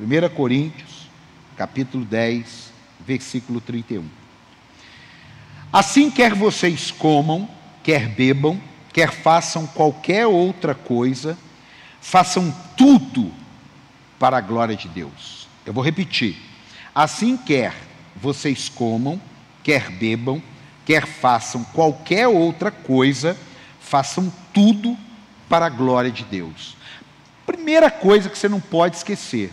1 Coríntios, capítulo 10, versículo 31. Assim quer vocês comam, quer bebam, quer façam qualquer outra coisa, façam tudo para a glória de Deus. Eu vou repetir. Assim quer vocês comam, quer bebam, quer façam qualquer outra coisa, façam tudo para a glória de Deus. Primeira coisa que você não pode esquecer: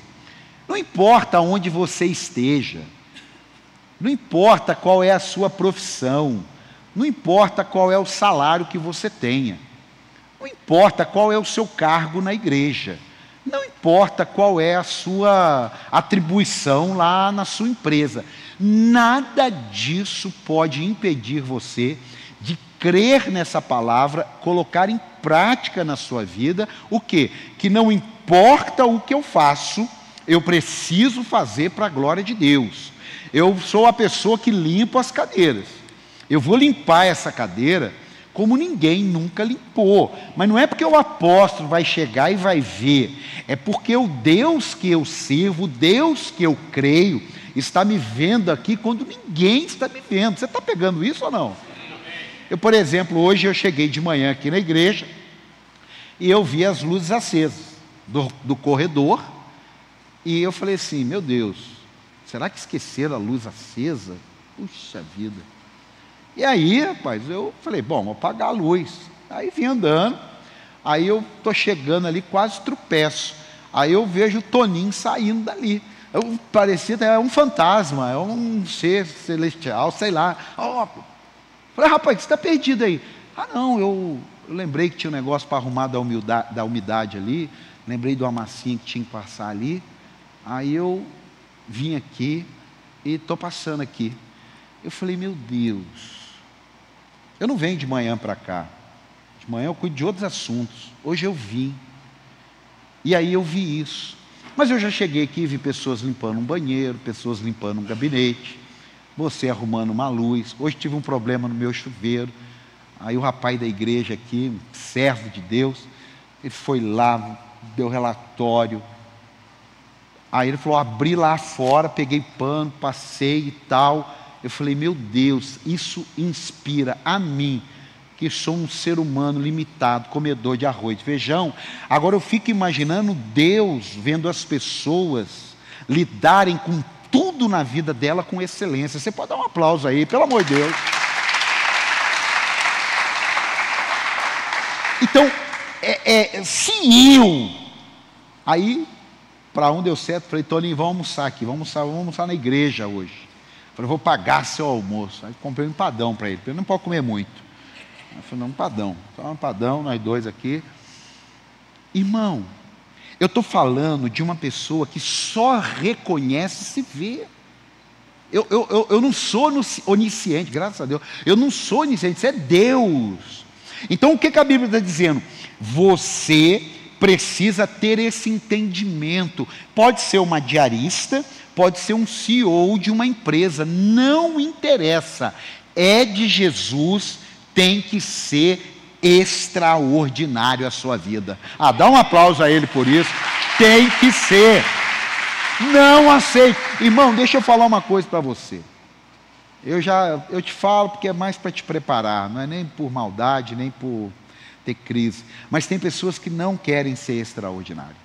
não importa onde você esteja, não importa qual é a sua profissão, não importa qual é o salário que você tenha, não importa qual é o seu cargo na igreja, não importa qual é a sua atribuição lá na sua empresa, nada disso pode impedir você de crer nessa palavra, colocar em prática na sua vida o que? Que não importa o que eu faço, eu preciso fazer para a glória de Deus. Eu sou a pessoa que limpa as cadeiras. Eu vou limpar essa cadeira como ninguém nunca limpou. Mas não é porque o apóstolo vai chegar e vai ver, é porque o Deus que eu sirvo, o Deus que eu creio, está me vendo aqui quando ninguém está me vendo. Você está pegando isso ou não? Eu, por exemplo, hoje eu cheguei de manhã aqui na igreja e eu vi as luzes acesas do, do corredor e eu falei assim: meu Deus, será que esqueceram a luz acesa? Puxa vida. E aí, rapaz, eu falei: bom, vou apagar a luz. Aí vim andando, aí eu estou chegando ali, quase tropeço. Aí eu vejo o Toninho saindo dali. Eu parecia é um fantasma, é um ser celestial, sei lá. Oh, falei, rapaz, você está perdido aí. Ah, não, eu, eu lembrei que tinha um negócio para arrumar da umidade, da umidade ali, lembrei do amassinho que tinha que passar ali. Aí eu vim aqui e estou passando aqui. Eu falei, meu Deus, eu não venho de manhã para cá. De manhã eu cuido de outros assuntos. Hoje eu vim. E aí eu vi isso. Mas eu já cheguei aqui e vi pessoas limpando um banheiro, pessoas limpando um gabinete, você arrumando uma luz. Hoje tive um problema no meu chuveiro. Aí o rapaz da igreja aqui, um servo de Deus, ele foi lá, deu relatório. Aí ele falou: abri lá fora, peguei pano, passei e tal. Eu falei: meu Deus, isso inspira a mim que sou um ser humano limitado, comedor de arroz e feijão. Agora eu fico imaginando Deus vendo as pessoas lidarem com tudo na vida dela com excelência. Você pode dar um aplauso aí, pelo amor de Deus. Então, é, é, se eu, aí, para um deu certo, falei, Toninho, vamos almoçar aqui, vamos almoçar, vamos almoçar na igreja hoje. Falei, vou pagar seu almoço. Aí comprei um empadão para ele, ele não pode comer muito. Eu falei, não, um padão. Só um padão, nós dois aqui. Irmão, eu estou falando de uma pessoa que só reconhece se vê. Eu, eu, eu, eu não sou onisciente, graças a Deus. Eu não sou onisciente, isso é Deus. Então o que, que a Bíblia está dizendo? Você precisa ter esse entendimento. Pode ser uma diarista, pode ser um CEO de uma empresa, não interessa. É de Jesus tem que ser extraordinário a sua vida. Ah, dá um aplauso a ele por isso. Tem que ser. Não aceito. Irmão, deixa eu falar uma coisa para você. Eu já eu te falo porque é mais para te preparar, não é nem por maldade, nem por ter crise. Mas tem pessoas que não querem ser extraordinário.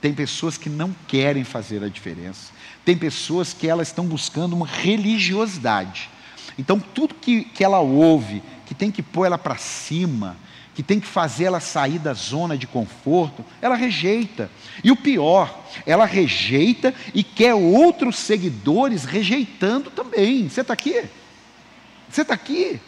Tem pessoas que não querem fazer a diferença. Tem pessoas que elas estão buscando uma religiosidade. Então, tudo que, que ela ouve, que tem que pôr ela para cima, que tem que fazer ela sair da zona de conforto, ela rejeita. E o pior, ela rejeita e quer outros seguidores rejeitando também. Você está aqui? Você está aqui?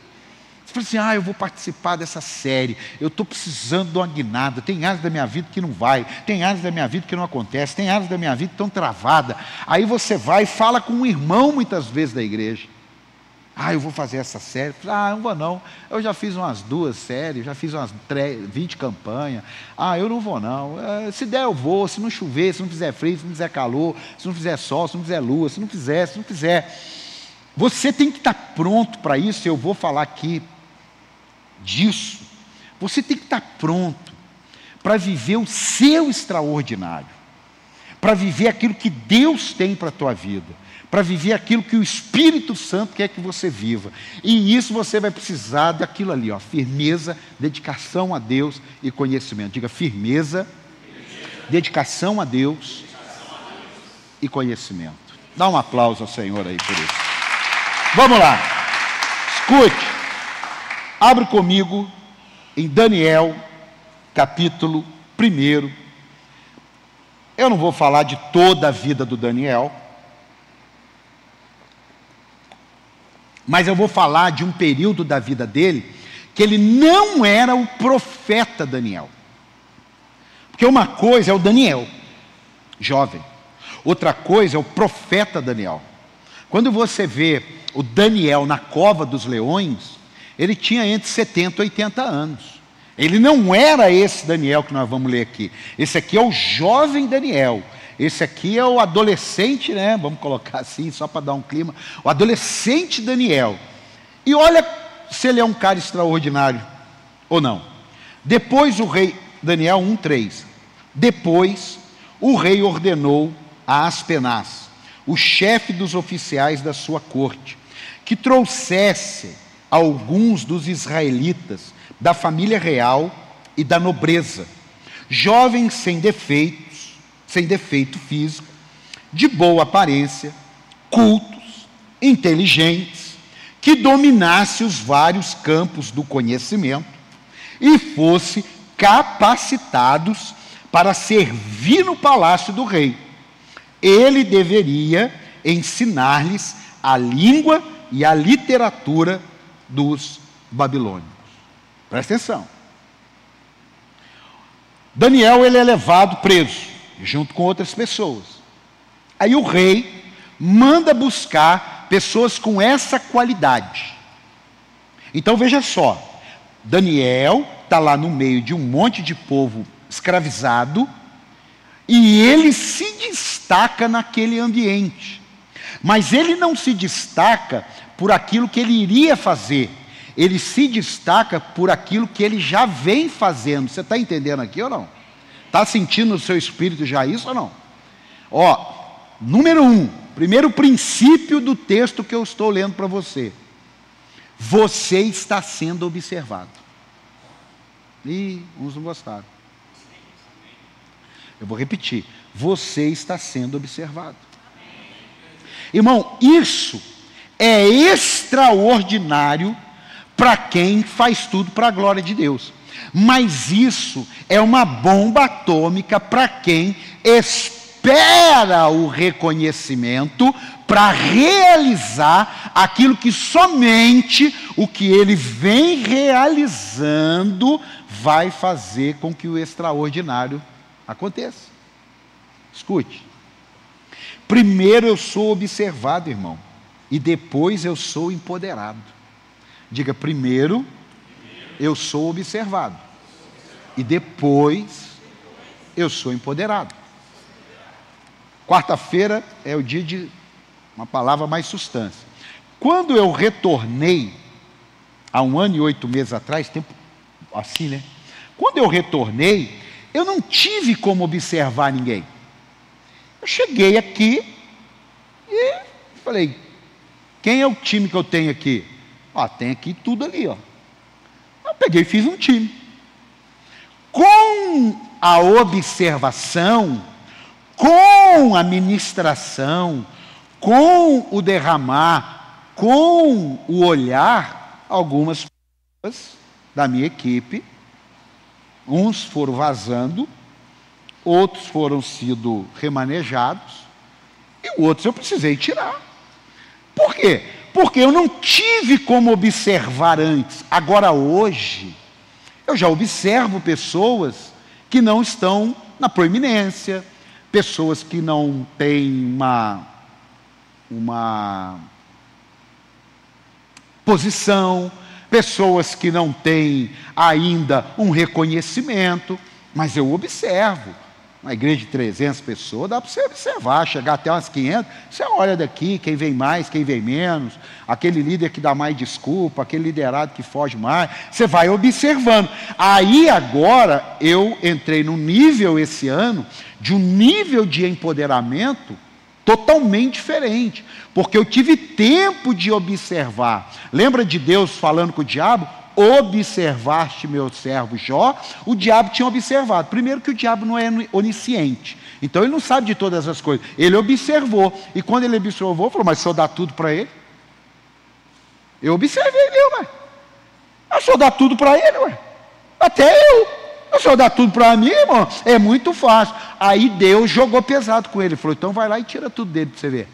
Fala assim: ah, eu vou participar dessa série, eu estou precisando de uma guinada. Tem áreas da minha vida que não vai, tem áreas da minha vida que não acontece, tem áreas da minha vida que estão travadas. Aí você vai e fala com um irmão muitas vezes da igreja. Ah, eu vou fazer essa série. Ah, não vou não. Eu já fiz umas duas séries, já fiz umas 20 campanhas. Ah, eu não vou não. É, se der, eu vou. Se não chover, se não fizer frio, se não fizer calor, se não fizer sol, se não fizer lua, se não fizer, se não fizer. Você tem que estar pronto para isso. Eu vou falar aqui disso. Você tem que estar pronto para viver o seu extraordinário. para viver aquilo que Deus tem para a tua vida, para viver aquilo que o Espírito Santo quer que você viva. E isso você vai precisar daquilo ali, ó, firmeza, dedicação a Deus e conhecimento. Diga firmeza, dedicação a Deus e conhecimento. Dá um aplauso ao Senhor aí por isso. Vamos lá. Escute. Abre comigo em Daniel, capítulo 1. Eu não vou falar de toda a vida do Daniel, mas eu vou falar de um período da vida dele que ele não era o profeta Daniel. Porque uma coisa é o Daniel, jovem, outra coisa é o profeta Daniel. Quando você vê o Daniel na cova dos leões, ele tinha entre 70 e 80 anos. Ele não era esse Daniel que nós vamos ler aqui. Esse aqui é o jovem Daniel. Esse aqui é o adolescente, né? Vamos colocar assim, só para dar um clima. O adolescente Daniel. E olha se ele é um cara extraordinário ou não. Depois o rei, Daniel 1,3. Depois o rei ordenou a Aspenaz, o chefe dos oficiais da sua corte, que trouxesse alguns dos israelitas da família real e da nobreza, jovens sem defeitos, sem defeito físico, de boa aparência, cultos, inteligentes, que dominasse os vários campos do conhecimento e fosse capacitados para servir no palácio do rei. Ele deveria ensinar-lhes a língua e a literatura dos babilônios. Presta atenção. Daniel ele é levado preso, junto com outras pessoas. Aí o rei manda buscar pessoas com essa qualidade. Então veja só, Daniel está lá no meio de um monte de povo escravizado e ele se destaca naquele ambiente. Mas ele não se destaca por aquilo que ele iria fazer, ele se destaca por aquilo que ele já vem fazendo. Você está entendendo aqui ou não? Está sentindo no seu espírito já isso ou não? Ó, número um, primeiro princípio do texto que eu estou lendo para você. Você está sendo observado. E uns não gostaram. Eu vou repetir. Você está sendo observado. Irmão, isso é extraordinário para quem faz tudo para a glória de Deus. Mas isso é uma bomba atômica para quem espera o reconhecimento para realizar aquilo que somente o que ele vem realizando vai fazer com que o extraordinário aconteça. Escute. Primeiro eu sou observado, irmão e depois eu sou empoderado. Diga, primeiro eu sou observado e depois eu sou empoderado. Quarta-feira é o dia de uma palavra mais substância. Quando eu retornei, há um ano e oito meses atrás, tempo assim, né? Quando eu retornei, eu não tive como observar ninguém. Eu cheguei aqui e falei, quem é o time que eu tenho aqui? Ah, tem aqui tudo ali, ó. Eu peguei e fiz um time. Com a observação, com a ministração, com o derramar, com o olhar, algumas pessoas da minha equipe, uns foram vazando, outros foram sido remanejados, e outros eu precisei tirar. Por quê? Porque eu não tive como observar antes. Agora, hoje, eu já observo pessoas que não estão na proeminência, pessoas que não têm uma, uma posição, pessoas que não têm ainda um reconhecimento, mas eu observo. Uma igreja de 300 pessoas, dá para você observar, chegar até umas 500, você olha daqui, quem vem mais, quem vem menos, aquele líder que dá mais desculpa, aquele liderado que foge mais, você vai observando. Aí agora eu entrei no nível esse ano, de um nível de empoderamento totalmente diferente, porque eu tive tempo de observar. Lembra de Deus falando com o diabo? Observaste meu servo Jó, o diabo tinha observado. Primeiro que o diabo não é onisciente. Então ele não sabe de todas as coisas. Ele observou. E quando ele observou, falou, mas o senhor dá tudo para ele? Eu observei ele, ué. O senhor dá tudo para ele, ué. Até eu. O senhor dá tudo para mim, irmão? É muito fácil. Aí Deus jogou pesado com ele. Falou, então vai lá e tira tudo dele para você ver.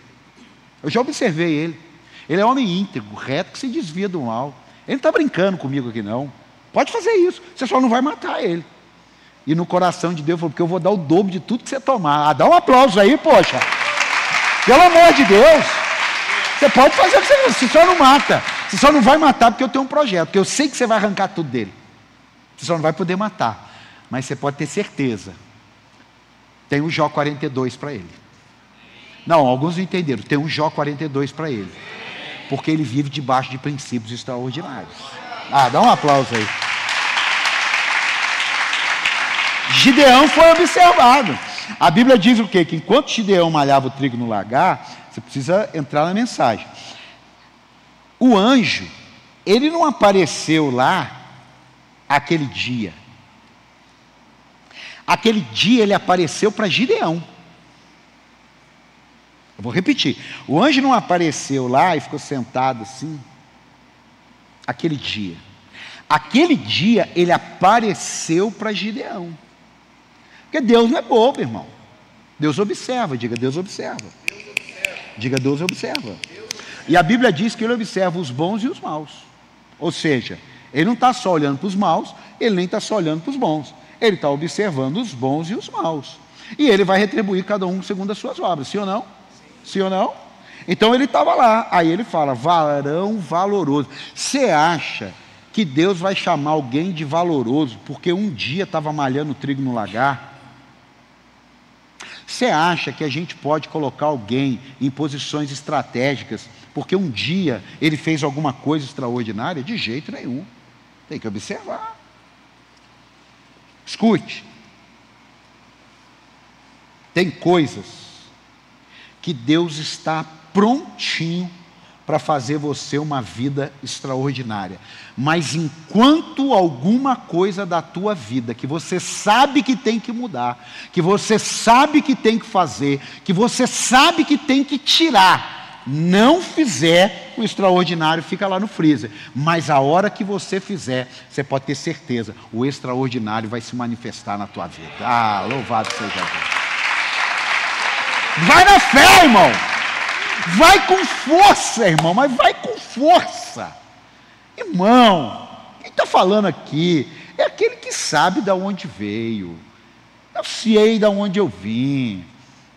Eu já observei ele. Ele é homem íntegro, reto, que se desvia do mal. Ele não está brincando comigo aqui, não. Pode fazer isso, você só não vai matar ele. E no coração de Deus falou, porque eu vou dar o dobro de tudo que você tomar. Ah, dá um aplauso aí, poxa. Pelo amor de Deus. Você pode fazer o que você você só não mata. Você só não vai matar porque eu tenho um projeto, porque eu sei que você vai arrancar tudo dele. Você só não vai poder matar. Mas você pode ter certeza. Tem o Jó 42 para ele. Não, alguns não entenderam. Tem um Jó 42 para ele porque ele vive debaixo de princípios extraordinários. Ah, dá um aplauso aí. Gideão foi observado. A Bíblia diz o quê? Que enquanto Gideão malhava o trigo no lagar, você precisa entrar na mensagem. O anjo, ele não apareceu lá aquele dia. Aquele dia ele apareceu para Gideão. Vou repetir. O anjo não apareceu lá e ficou sentado assim. Aquele dia. Aquele dia ele apareceu para Gideão. Porque Deus não é bobo, irmão. Deus observa, diga Deus observa. Diga Deus observa. E a Bíblia diz que ele observa os bons e os maus. Ou seja, ele não está só olhando para os maus, ele nem está só olhando para os bons. Ele está observando os bons e os maus. E ele vai retribuir cada um segundo as suas obras, sim ou não? Sim ou não? Então ele estava lá. Aí ele fala: varão valoroso. Você acha que Deus vai chamar alguém de valoroso porque um dia estava malhando trigo no lagar? Você acha que a gente pode colocar alguém em posições estratégicas porque um dia ele fez alguma coisa extraordinária? De jeito nenhum. Tem que observar. Escute. Tem coisas que Deus está prontinho para fazer você uma vida extraordinária. Mas enquanto alguma coisa da tua vida que você sabe que tem que mudar, que você sabe que tem que fazer, que você sabe que tem que tirar, não fizer, o extraordinário fica lá no freezer. Mas a hora que você fizer, você pode ter certeza, o extraordinário vai se manifestar na tua vida. Ah, louvado seja Deus. Vai na fé, irmão. Vai com força, irmão, mas vai com força. Irmão, quem está falando aqui é aquele que sabe de onde veio. Eu sei de onde eu vim.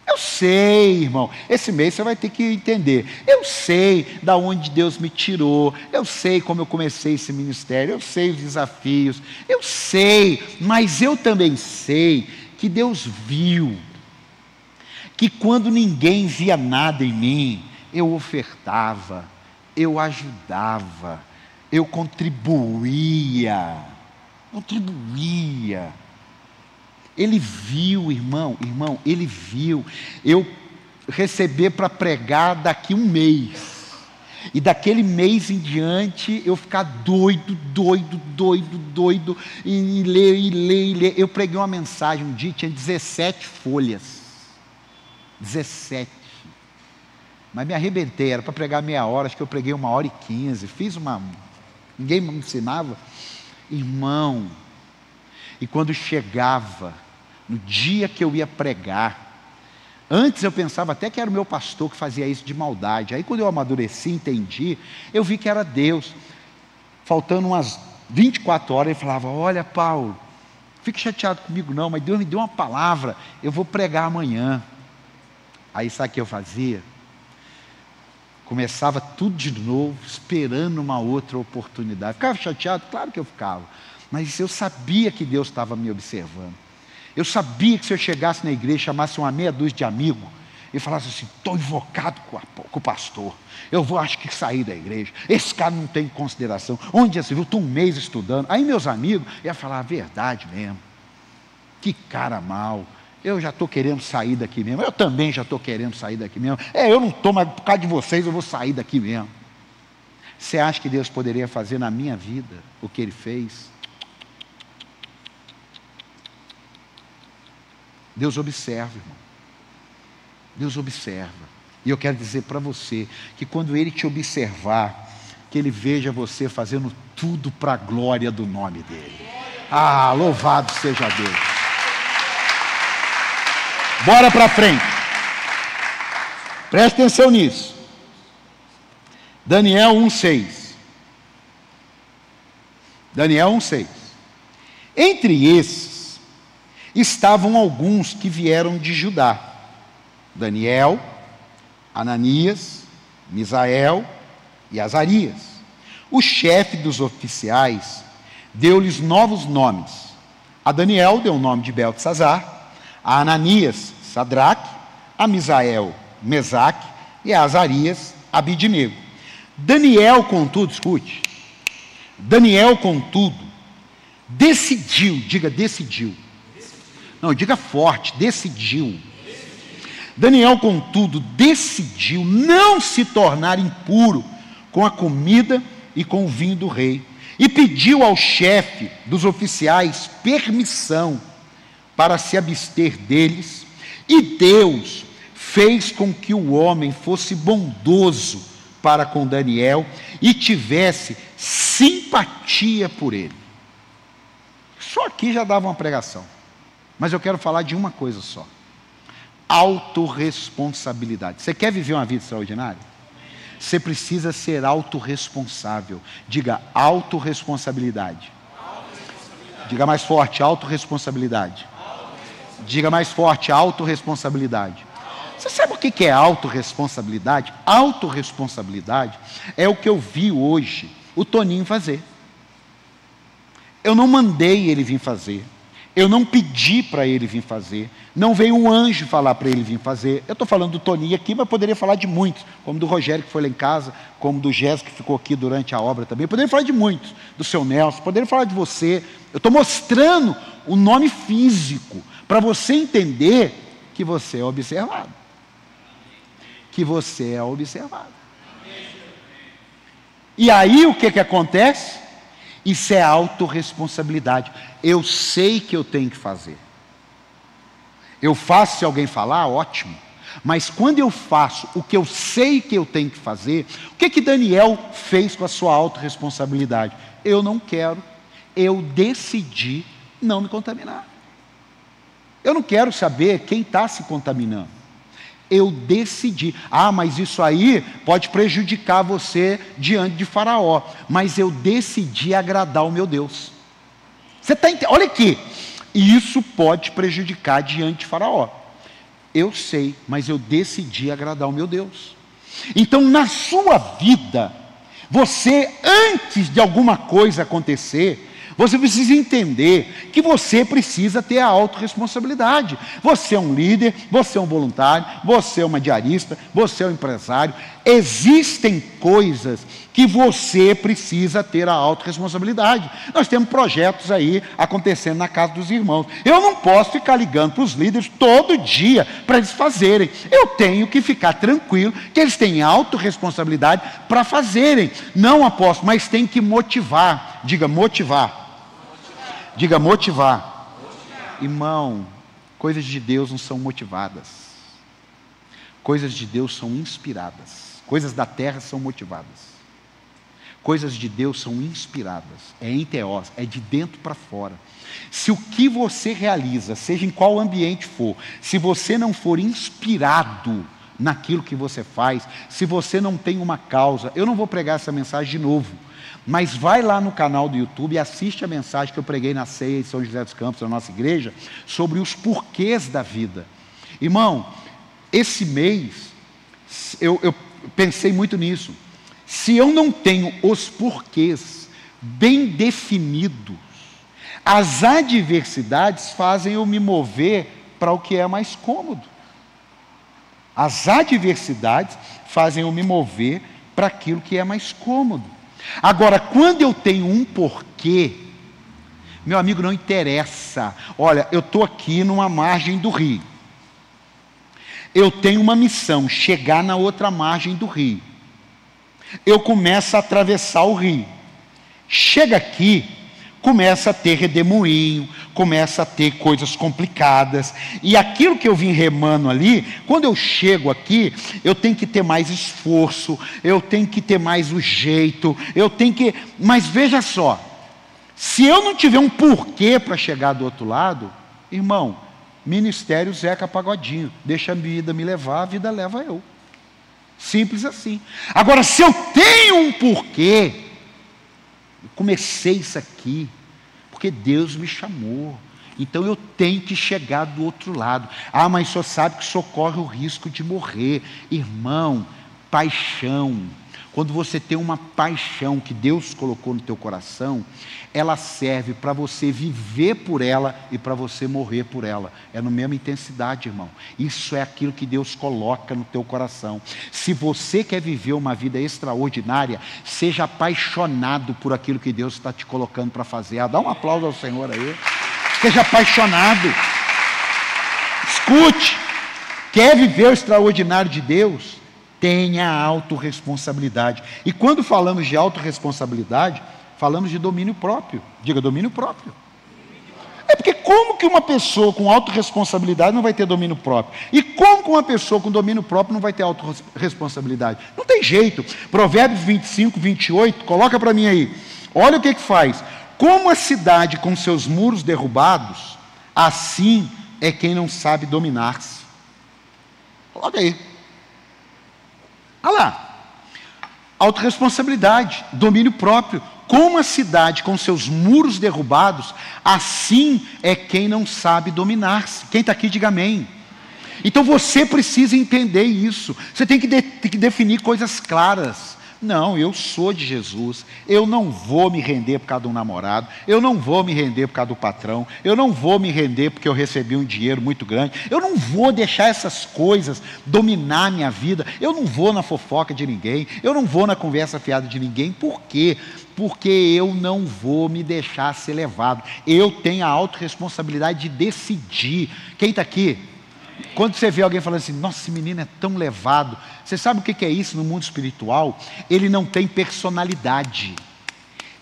Eu sei, irmão. Esse mês você vai ter que entender. Eu sei da onde Deus me tirou. Eu sei como eu comecei esse ministério. Eu sei os desafios. Eu sei, mas eu também sei que Deus viu que quando ninguém via nada em mim, eu ofertava, eu ajudava, eu contribuía, contribuía. Ele viu, irmão, irmão, ele viu eu receber para pregar daqui um mês. E daquele mês em diante eu ficar doido, doido, doido, doido, e, ler, e ler, e ler. Eu preguei uma mensagem um dia, tinha 17 folhas. 17. Mas me arrebentei, era para pregar meia hora, acho que eu preguei uma hora e quinze. Fiz uma. Ninguém me ensinava. Irmão, e quando chegava, no dia que eu ia pregar, Antes eu pensava até que era o meu pastor que fazia isso de maldade. Aí quando eu amadureci, entendi, eu vi que era Deus. Faltando umas 24 horas, ele falava: Olha, Paulo, fique chateado comigo não, mas Deus me deu uma palavra, eu vou pregar amanhã. Aí sabe o que eu fazia? Começava tudo de novo, esperando uma outra oportunidade. Ficava chateado? Claro que eu ficava. Mas eu sabia que Deus estava me observando. Eu sabia que se eu chegasse na igreja, chamasse uma meia dúzia de amigos e falasse assim: estou invocado com, a, com, o pastor, eu vou, acho que sair da igreja. Esse cara não tem consideração. Onde já se viu? Estou um mês estudando. Aí meus amigos iam falar a verdade mesmo. Que cara mal. Eu já estou querendo sair daqui mesmo. Eu também já estou querendo sair daqui mesmo. É, eu não estou, mas por causa de vocês eu vou sair daqui mesmo. Você acha que Deus poderia fazer na minha vida o que Ele fez? Deus observa, irmão. Deus observa. E eu quero dizer para você que quando Ele te observar, que Ele veja você fazendo tudo para a glória do nome dEle. Ah, louvado seja Deus. Bora para frente. Preste atenção nisso. Daniel 1,6. Daniel 1,6. Entre esses estavam alguns que vieram de Judá: Daniel, Ananias, Misael e Azarias. O chefe dos oficiais deu-lhes novos nomes. A Daniel deu o nome de Beltesazar, a Ananias, Sadraque, a Misael, Mesaque e a Azarias, Abidnego. Daniel, contudo, escute. Daniel, contudo, decidiu, diga decidiu. Não, diga forte, decidiu. Daniel, contudo, decidiu não se tornar impuro com a comida e com o vinho do rei. E pediu ao chefe dos oficiais permissão para se abster deles. E Deus fez com que o homem fosse bondoso para com Daniel e tivesse simpatia por ele. Só aqui já dava uma pregação. Mas eu quero falar de uma coisa só: autorresponsabilidade. Você quer viver uma vida extraordinária? Você precisa ser autorresponsável. Diga autorresponsabilidade. Diga mais forte, autorresponsabilidade. Diga mais forte, autorresponsabilidade. Você sabe o que é autorresponsabilidade? Autorresponsabilidade é o que eu vi hoje o Toninho fazer. Eu não mandei ele vir fazer. Eu não pedi para ele vir fazer. Não veio um anjo falar para ele vir fazer. Eu estou falando do Toninho aqui, mas poderia falar de muitos, como do Rogério que foi lá em casa, como do Jéssica que ficou aqui durante a obra também. Eu poderia falar de muitos, do seu Nelson, poderia falar de você. Eu estou mostrando o nome físico para você entender que você é observado que você é observado. E aí o que, que acontece? Isso é autorresponsabilidade. Eu sei que eu tenho que fazer. Eu faço se alguém falar, ótimo. Mas quando eu faço o que eu sei que eu tenho que fazer, o que que Daniel fez com a sua autorresponsabilidade? Eu não quero, eu decidi não me contaminar. Eu não quero saber quem está se contaminando. Eu decidi. Ah, mas isso aí pode prejudicar você diante de Faraó. Mas eu decidi agradar o meu Deus. Você está entendendo? Olha aqui. Isso pode prejudicar diante de Faraó. Eu sei, mas eu decidi agradar o meu Deus. Então, na sua vida, você, antes de alguma coisa acontecer, você precisa entender que você precisa ter a autorresponsabilidade. Você é um líder, você é um voluntário, você é uma diarista, você é um empresário. Existem coisas que você precisa ter a autorresponsabilidade. Nós temos projetos aí acontecendo na casa dos irmãos. Eu não posso ficar ligando para os líderes todo dia para eles fazerem. Eu tenho que ficar tranquilo que eles têm autorresponsabilidade para fazerem. Não aposto, mas tem que motivar. Diga motivar. Diga motivar. Irmão, coisas de Deus não são motivadas. Coisas de Deus são inspiradas. Coisas da terra são motivadas. Coisas de Deus são inspiradas. É em teós, é de dentro para fora. Se o que você realiza, seja em qual ambiente for, se você não for inspirado naquilo que você faz, se você não tem uma causa, eu não vou pregar essa mensagem de novo. Mas vai lá no canal do YouTube e assiste a mensagem que eu preguei na ceia de São José dos Campos, na nossa igreja, sobre os porquês da vida. Irmão, esse mês, eu, eu pensei muito nisso. Se eu não tenho os porquês bem definidos, As adversidades fazem eu me mover para o que é mais cômodo. As adversidades fazem eu me mover para aquilo que é mais cômodo. Agora, quando eu tenho um porquê, meu amigo, não interessa. Olha, eu estou aqui numa margem do rio. Eu tenho uma missão, chegar na outra margem do rio. Eu começo a atravessar o rio. Chega aqui, começa a ter redemoinho, começa a ter coisas complicadas. E aquilo que eu vim remando ali, quando eu chego aqui, eu tenho que ter mais esforço, eu tenho que ter mais o jeito, eu tenho que. Mas veja só, se eu não tiver um porquê para chegar do outro lado, irmão, ministério Zeca Pagodinho, deixa a vida me levar, a vida leva eu. Simples assim. Agora, se eu tenho um porquê, eu comecei isso aqui, porque Deus me chamou. Então eu tenho que chegar do outro lado. Ah, mas só sabe que socorre o risco de morrer. Irmão, paixão. Quando você tem uma paixão que Deus colocou no teu coração, ela serve para você viver por ela e para você morrer por ela. É na mesma intensidade, irmão. Isso é aquilo que Deus coloca no teu coração. Se você quer viver uma vida extraordinária, seja apaixonado por aquilo que Deus está te colocando para fazer. Ah, dá um aplauso ao Senhor aí. Seja apaixonado. Escute. Quer viver o extraordinário de Deus? Tenha autorresponsabilidade. E quando falamos de autorresponsabilidade, falamos de domínio próprio. Diga domínio próprio. É porque como que uma pessoa com autorresponsabilidade não vai ter domínio próprio? E como que uma pessoa com domínio próprio não vai ter autorresponsabilidade? Não tem jeito. Provérbios 25, 28, coloca para mim aí. Olha o que que faz. Como a cidade com seus muros derrubados, assim é quem não sabe dominar-se. Coloca aí. Olha lá. Autoresponsabilidade, domínio próprio. Como a cidade com seus muros derrubados, assim é quem não sabe dominar-se. Quem está aqui, diga amém. Então você precisa entender isso. Você tem que, de, tem que definir coisas claras. Não, eu sou de Jesus. Eu não vou me render por causa de um namorado. Eu não vou me render por causa do patrão. Eu não vou me render porque eu recebi um dinheiro muito grande. Eu não vou deixar essas coisas dominar minha vida. Eu não vou na fofoca de ninguém. Eu não vou na conversa fiada de ninguém. Por quê? Porque eu não vou me deixar ser levado. Eu tenho a autorresponsabilidade de decidir. Quem está aqui? Quando você vê alguém falando assim, nossa, esse menino é tão levado, você sabe o que é isso no mundo espiritual? Ele não tem personalidade.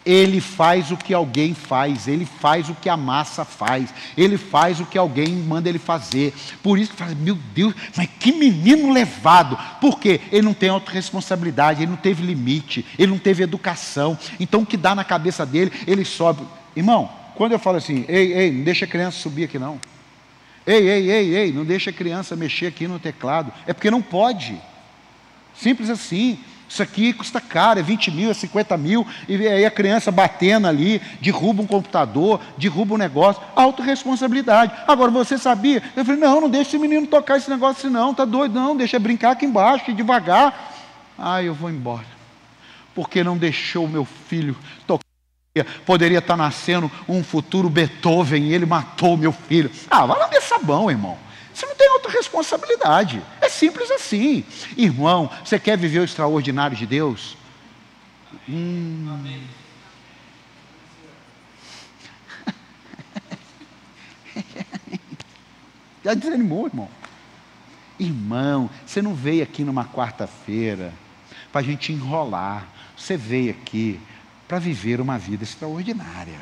Ele faz o que alguém faz, ele faz o que a massa faz, ele faz o que alguém manda ele fazer. Por isso que fala, meu Deus, mas que menino levado. Por quê? Ele não tem autorresponsabilidade, ele não teve limite, ele não teve educação. Então o que dá na cabeça dele, ele sobe. Irmão, quando eu falo assim, ei, ei, não deixa a criança subir aqui não. Ei, ei, ei, ei, não deixa a criança mexer aqui no teclado. É porque não pode. Simples assim. Isso aqui custa caro, é 20 mil, é 50 mil, e aí a criança batendo ali, derruba um computador, derruba um negócio, autorresponsabilidade. Agora, você sabia? Eu falei, não, não deixa esse menino tocar esse negócio assim, não, tá doido, não, deixa brincar aqui embaixo, devagar. Ah, eu vou embora. Porque não deixou o meu filho tocar Poderia estar nascendo um futuro Beethoven e ele matou meu filho. Ah, vai lá ver sabão, irmão. Você não tem outra responsabilidade. É simples assim. Irmão, você quer viver o extraordinário de Deus? Hum. Amém. Já desanimou, irmão. Irmão, você não veio aqui numa quarta-feira para a gente enrolar. Você veio aqui para viver uma vida extraordinária.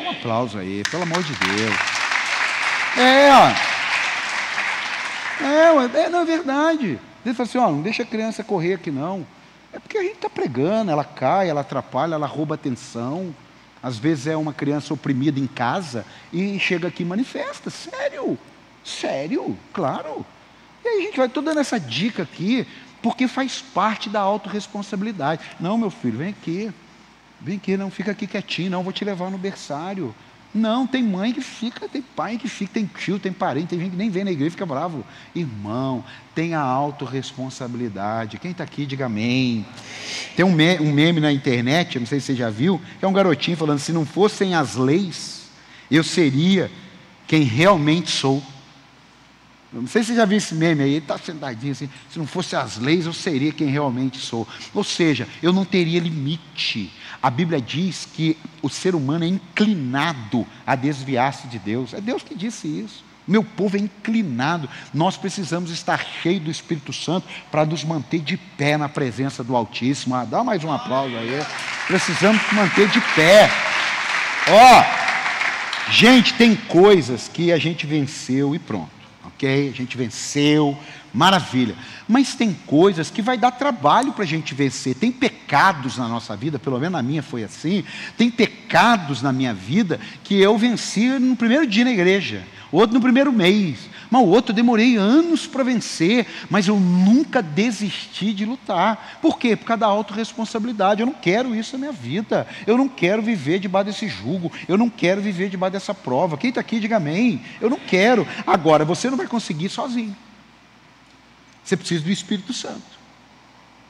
Um aplauso aí, pelo amor de Deus. É. É, é, não é verdade. Ele fala assim: ó, não deixa a criança correr aqui não. É porque a gente está pregando, ela cai, ela atrapalha, ela rouba atenção. Às vezes é uma criança oprimida em casa e chega aqui e manifesta. Sério, sério, claro. E aí a gente vai toda nessa dica aqui, porque faz parte da autorresponsabilidade. Não, meu filho, vem aqui. Vem aqui, não fica aqui quietinho, não, vou te levar no berçário. Não, tem mãe que fica, tem pai que fica, tem tio, tem parente, tem gente que nem vem na igreja fica bravo. Irmão, tenha autorresponsabilidade. Quem está aqui, diga amém. Tem um meme, um meme na internet, não sei se você já viu, que é um garotinho falando: se não fossem as leis, eu seria quem realmente sou. Não sei se você já viu esse meme aí, ele está sentadinho assim. Se não fosse as leis, eu seria quem realmente sou. Ou seja, eu não teria limite. A Bíblia diz que o ser humano é inclinado a desviar-se de Deus. É Deus que disse isso. Meu povo é inclinado. Nós precisamos estar cheios do Espírito Santo para nos manter de pé na presença do Altíssimo. Ah, dá mais um aplauso aí. Precisamos manter de pé. Ó, gente, tem coisas que a gente venceu e pronto ok, a gente venceu, maravilha. Mas tem coisas que vai dar trabalho para a gente vencer. Tem pecados na nossa vida, pelo menos na minha foi assim. Tem pecados na minha vida que eu venci no primeiro dia na igreja, outro no primeiro mês, mas o outro eu demorei anos para vencer, mas eu nunca desisti de lutar. Por quê? Por causa da autorresponsabilidade. Eu não quero isso na minha vida. Eu não quero viver debaixo desse jugo. Eu não quero viver debaixo dessa prova. Quem está aqui, diga amém. Eu não quero. Agora, você não vai conseguir sozinho. Você precisa do Espírito Santo.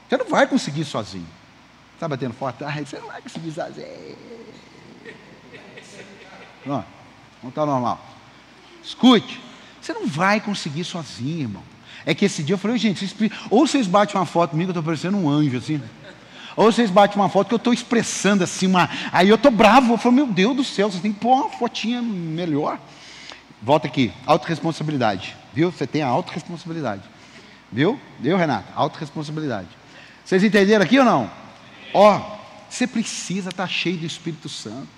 Você não vai conseguir sozinho. Está batendo forte? Ah, você não vai conseguir sozinho. Não, não está normal. Escute. Você não vai conseguir sozinho, irmão. É que esse dia eu falei, gente, vocês, ou vocês batem uma foto comigo, eu estou parecendo um anjo, assim. Ou vocês batem uma foto que eu estou expressando assim, uma. Aí eu estou bravo, eu falo, meu Deus do céu, você tem que pôr uma fotinha melhor. Volta aqui, autorresponsabilidade. Viu? Você tem a autorresponsabilidade. Viu? Viu, Renato? Autorresponsabilidade. Vocês entenderam aqui ou não? Ó, você precisa estar tá cheio do Espírito Santo.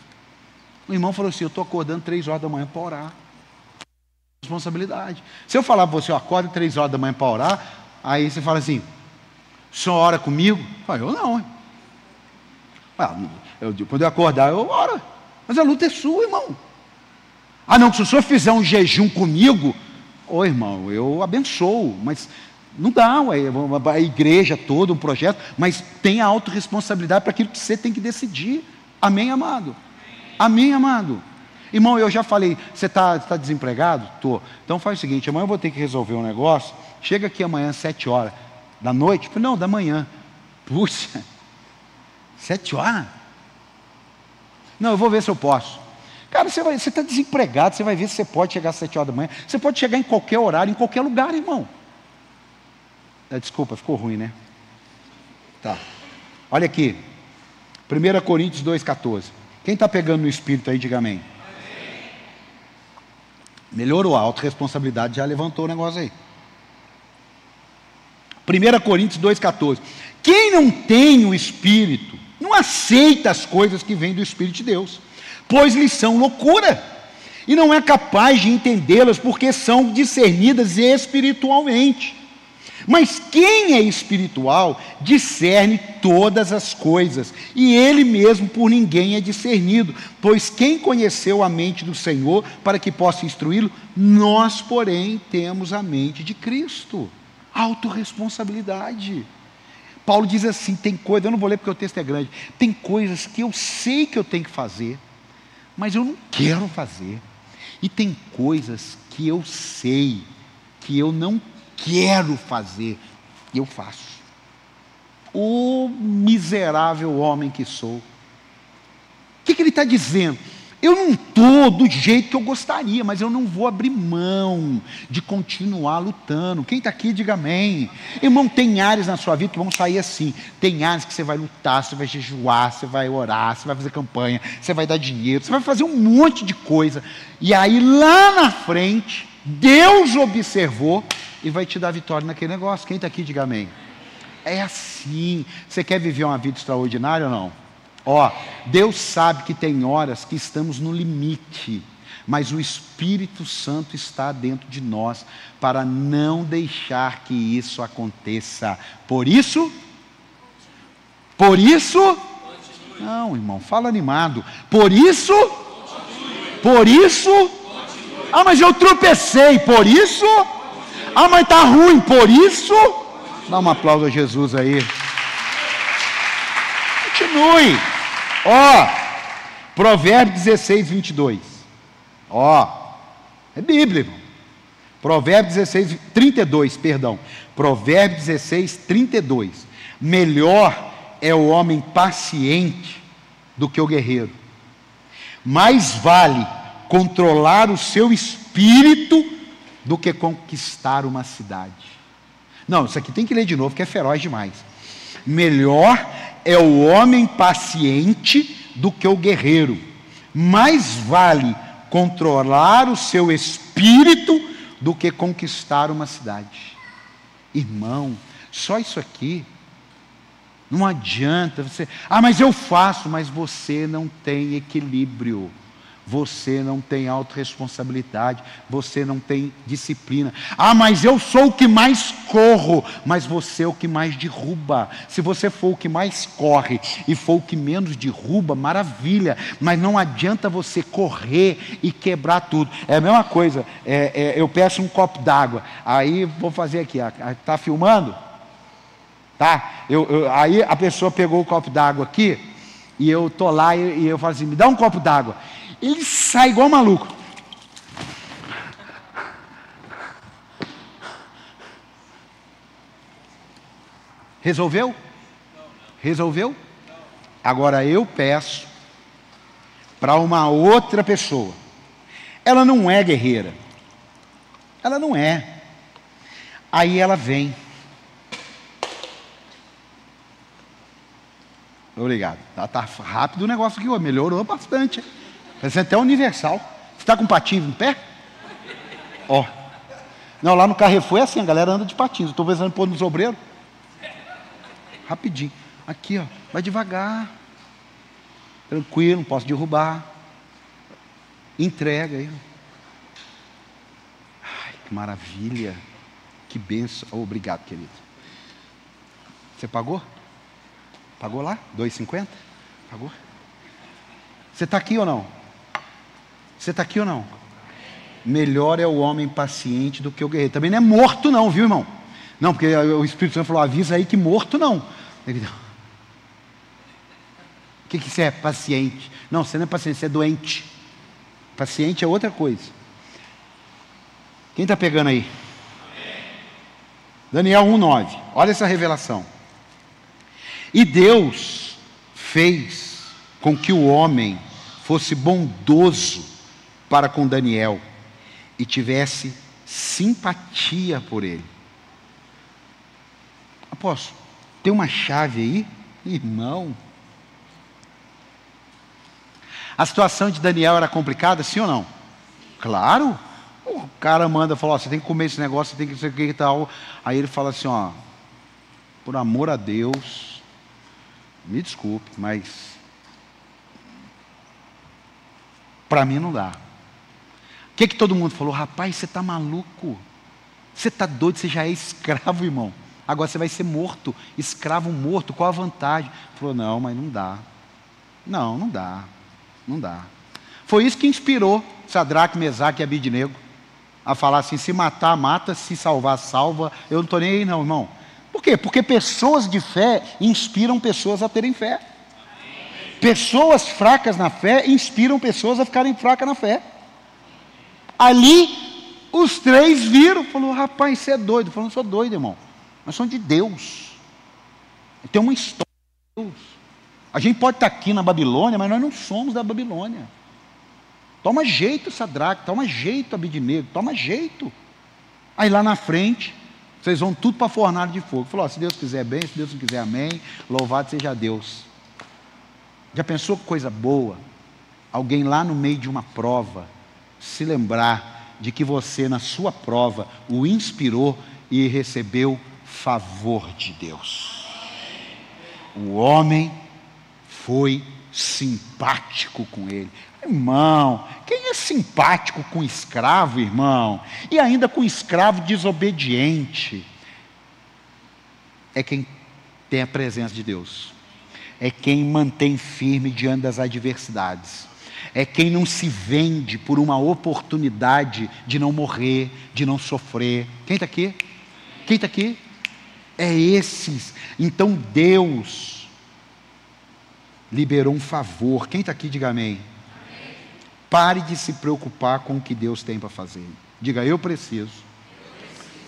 O irmão falou assim: eu estou acordando três horas da manhã para orar responsabilidade. Se eu falar para você, acorda três horas da manhã para orar, aí você fala assim, senhor ora comigo? Eu, eu não. Eu, quando eu acordar, eu oro. Mas a luta é sua, irmão. Ah, não, se o senhor fizer um jejum comigo, ô irmão, eu abençoo, mas não dá, ué, a igreja toda, um projeto, mas tem a autorresponsabilidade para aquilo que você tem que decidir. Amém, amado? Amém, amado? Irmão, eu já falei, você está tá desempregado? Estou. Então faz o seguinte, amanhã eu vou ter que resolver um negócio. Chega aqui amanhã, sete horas. Da noite? Não, da manhã. Puxa, sete horas? Não, eu vou ver se eu posso. Cara, você está desempregado, você vai ver se você pode chegar às sete horas da manhã. Você pode chegar em qualquer horário, em qualquer lugar, irmão. É, desculpa, ficou ruim, né? Tá. Olha aqui. 1 Coríntios 2,14. Quem está pegando no espírito aí, diga amém. Melhorou, a autorresponsabilidade já levantou o negócio aí. 1 Coríntios 2,14. Quem não tem o Espírito, não aceita as coisas que vêm do Espírito de Deus, pois lhes são loucura, e não é capaz de entendê-las, porque são discernidas espiritualmente. Mas quem é espiritual discerne todas as coisas, e ele mesmo por ninguém é discernido, pois quem conheceu a mente do Senhor para que possa instruí-lo? Nós, porém, temos a mente de Cristo. Autoresponsabilidade. Paulo diz assim: tem coisas, eu não vou ler porque o texto é grande, tem coisas que eu sei que eu tenho que fazer, mas eu não quero fazer. E tem coisas que eu sei que eu não quero fazer, e eu faço. O miserável homem que sou. O que, que ele está dizendo? Eu não estou do jeito que eu gostaria, mas eu não vou abrir mão de continuar lutando. Quem está aqui, diga amém. Irmão, tem áreas na sua vida que vão sair assim. Tem áreas que você vai lutar, você vai jejuar, você vai orar, você vai fazer campanha, você vai dar dinheiro, você vai fazer um monte de coisa. E aí, lá na frente, Deus observou e vai te dar vitória naquele negócio. Quem está aqui, diga amém. É assim. Você quer viver uma vida extraordinária ou não? Ó, Deus sabe que tem horas que estamos no limite, mas o Espírito Santo está dentro de nós para não deixar que isso aconteça. Por isso, por isso, não, irmão, fala animado. Por isso, por isso, ah, mas eu tropecei, por isso ah, mas está ruim, por isso. Dá um aplauso a Jesus aí. Continue. Ó, Provérbios 16, 22. Ó, é Bíblia, irmão. Provérbios 16, 32, perdão. Provérbios 16, 32. Melhor é o homem paciente do que o guerreiro. Mais vale controlar o seu espírito do que conquistar uma cidade. Não, isso aqui tem que ler de novo, que é feroz demais. Melhor é o homem paciente do que o guerreiro. Mais vale controlar o seu espírito do que conquistar uma cidade. Irmão, só isso aqui não adianta você. Ah, mas eu faço, mas você não tem equilíbrio. Você não tem autorresponsabilidade, você não tem disciplina. Ah, mas eu sou o que mais corro, mas você é o que mais derruba. Se você for o que mais corre e for o que menos derruba, maravilha. Mas não adianta você correr e quebrar tudo. É a mesma coisa. É, é, eu peço um copo d'água, aí vou fazer aqui. Está filmando? Tá? Eu, eu, aí a pessoa pegou o copo d'água aqui e eu tô lá e, e eu falo assim: me dá um copo d'água. Ele sai igual maluco. Resolveu? Resolveu? Agora eu peço para uma outra pessoa. Ela não é guerreira. Ela não é. Aí ela vem. Obrigado. Tá, tá rápido o negócio aqui, melhorou bastante. Parece até universal. Você está com patins no pé? Ó. Não, lá no Carrefour é assim, a galera anda de patins. Estou pensando em pôr nos obreiros. Rapidinho. Aqui, ó. Vai devagar. Tranquilo, não posso derrubar. Entrega aí. Ai, que maravilha. Que benção. Oh, obrigado, querido. Você pagou? Pagou lá? 2,50? Pagou? Você está aqui ou não? Você está aqui ou não? Melhor é o homem paciente do que o guerreiro. Também não é morto, não, viu, irmão? Não, porque o Espírito Santo falou: avisa aí que morto não. O que, que você é? Paciente. Não, você não é paciente, você é doente. Paciente é outra coisa. Quem está pegando aí? Daniel 1,9. Olha essa revelação. E Deus fez com que o homem fosse bondoso para com Daniel e tivesse simpatia por ele. Apóstolo, tem uma chave aí? Irmão. A situação de Daniel era complicada, sim ou não? Claro. O cara manda, fala, você tem que comer esse negócio, você tem que ser que tal. Aí ele fala assim, ó, por amor a Deus, me desculpe, mas para mim não dá que, que todo mundo falou? Rapaz, você está maluco. Você está doido, você já é escravo, irmão. Agora você vai ser morto, escravo morto, qual a vantagem? Falou, não, mas não dá. Não, não dá. Não dá. Foi isso que inspirou Sadraque, Mesaque e Abidnego a falar assim: se matar, mata, se salvar, salva. Eu não estou nem aí, não, irmão. Por quê? Porque pessoas de fé inspiram pessoas a terem fé. Pessoas fracas na fé inspiram pessoas a ficarem fracas na fé. Ali, os três viram, falou, rapaz, você é doido. Falou, não sou doido, irmão. Nós somos de Deus. Tem uma história de Deus. A gente pode estar aqui na Babilônia, mas nós não somos da Babilônia. Toma jeito, Sadraque, toma jeito, Abidinego, toma jeito. Aí lá na frente, vocês vão tudo para a fornalha de fogo. Falou, se Deus quiser bem, se Deus não quiser amém, louvado seja Deus. Já pensou que coisa boa? Alguém lá no meio de uma prova, se lembrar de que você, na sua prova, o inspirou e recebeu favor de Deus. O homem foi simpático com ele. Irmão, quem é simpático com escravo, irmão? E ainda com escravo desobediente? É quem tem a presença de Deus. É quem mantém firme diante das adversidades é quem não se vende por uma oportunidade de não morrer, de não sofrer. Quem está aqui? Quem está aqui? É esses. Então Deus liberou um favor. Quem está aqui, diga amém. Pare de se preocupar com o que Deus tem para fazer. Diga, eu preciso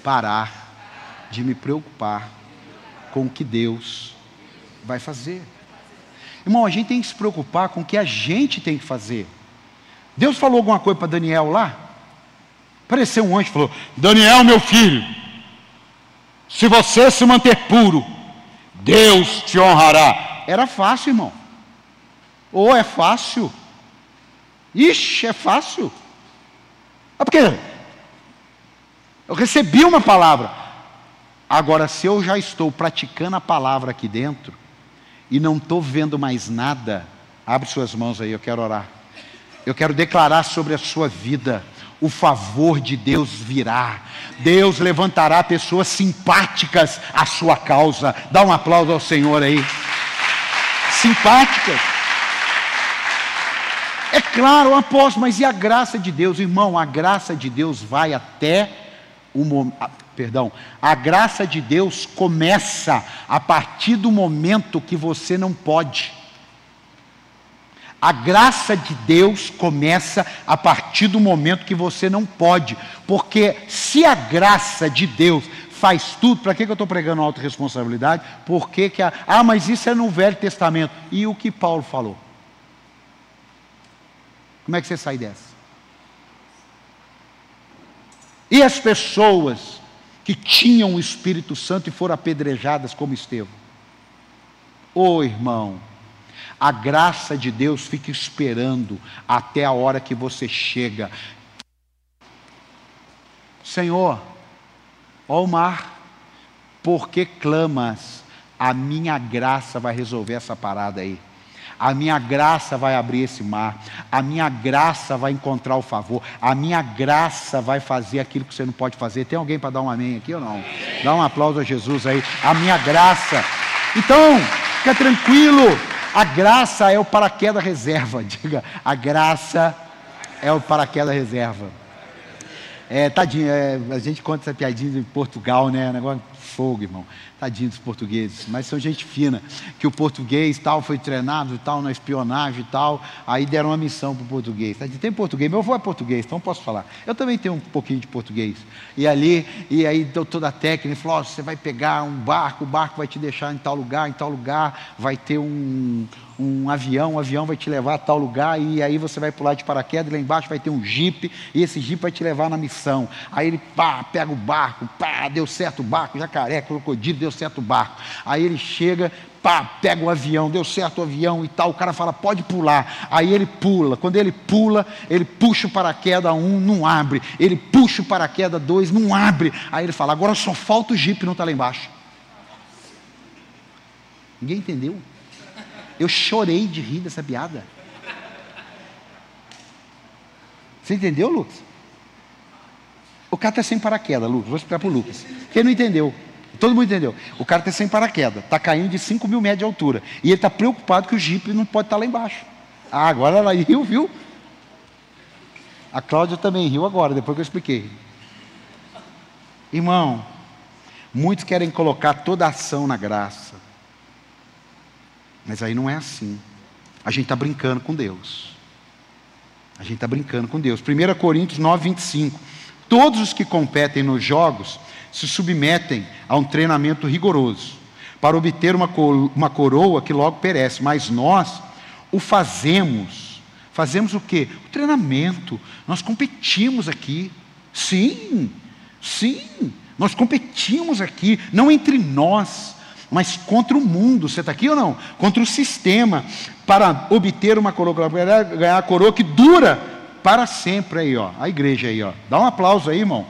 parar de me preocupar com o que Deus vai fazer. Irmão, a gente tem que se preocupar com o que a gente tem que fazer. Deus falou alguma coisa para Daniel lá? Apareceu um anjo e falou: Daniel, meu filho, se você se manter puro, Deus te honrará. Era fácil, irmão. Ou é fácil. Ixi, é fácil. É porque eu recebi uma palavra. Agora, se eu já estou praticando a palavra aqui dentro e não estou vendo mais nada, abre suas mãos aí, eu quero orar. Eu quero declarar sobre a sua vida. O favor de Deus virá. Deus levantará pessoas simpáticas à sua causa. Dá um aplauso ao Senhor aí. Simpáticas. É claro, apóstolo, mas e a graça de Deus? Irmão, a graça de Deus vai até o momento. Perdão, a graça de Deus começa a partir do momento que você não pode. A graça de Deus começa a partir do momento que você não pode, porque se a graça de Deus faz tudo, para que, que eu estou pregando autorresponsabilidade? Porque que a, ah, mas isso é no Velho Testamento. E o que Paulo falou? Como é que você sai dessa? E as pessoas que tinham o Espírito Santo e foram apedrejadas como Estevão? Ô oh, irmão, a graça de Deus fica esperando até a hora que você chega. Senhor, ó mar, por que clamas? A minha graça vai resolver essa parada aí. A minha graça vai abrir esse mar. A minha graça vai encontrar o favor. A minha graça vai fazer aquilo que você não pode fazer. Tem alguém para dar um amém aqui ou não? Dá um aplauso a Jesus aí. A minha graça. Então, fica tranquilo. A graça é o paraquedas reserva. Diga, a graça é o paraquedas reserva. É, tadinho, é, a gente conta essa piadinha em Portugal, né? Negócio fogo, irmão. Tadinho dos portugueses, mas são gente fina, que o português tal foi treinado tal na espionagem e tal, aí deram uma missão para o português. Tem português, meu avô é português, então posso falar. Eu também tenho um pouquinho de português. E ali, e aí toda a técnica, falou, oh, você vai pegar um barco, o barco vai te deixar em tal lugar, em tal lugar, vai ter um, um avião, o avião vai te levar a tal lugar, e aí você vai pular de paraquedas, e lá embaixo vai ter um jipe, e esse jipe vai te levar na missão. Aí ele, pá, pega o barco, pá, deu certo o barco, jacaré, crocodilo, deu deu certo o barco. Aí ele chega, pá, pega o avião, deu certo o avião e tal. O cara fala, pode pular. Aí ele pula. Quando ele pula, ele puxa o paraquedas um, não abre. Ele puxa o paraquedas dois, não abre. Aí ele fala, agora só falta o jipe, não está lá embaixo. Ninguém entendeu? Eu chorei de rir dessa piada. Você entendeu, Lucas? O cara está sem paraquedas, Lucas. Vou explicar para o Lucas. Quem não entendeu? Todo mundo entendeu. O cara está sem paraquedas, está caindo de 5 mil metros de altura. E ele está preocupado que o jipe não pode estar tá lá embaixo. Ah, agora ela riu, viu? A Cláudia também riu agora, depois que eu expliquei. Irmão, muitos querem colocar toda a ação na graça. Mas aí não é assim. A gente está brincando com Deus. A gente está brincando com Deus. 1 Coríntios 9, 25. Todos os que competem nos jogos se submetem a um treinamento rigoroso para obter uma, uma coroa que logo perece, mas nós o fazemos. Fazemos o quê? O treinamento. Nós competimos aqui. Sim, sim, nós competimos aqui, não entre nós, mas contra o mundo. Você está aqui ou não? Contra o sistema, para obter uma coroa, ganhar a coroa que dura para sempre aí, ó. A igreja aí, ó. Dá um aplauso aí, irmão.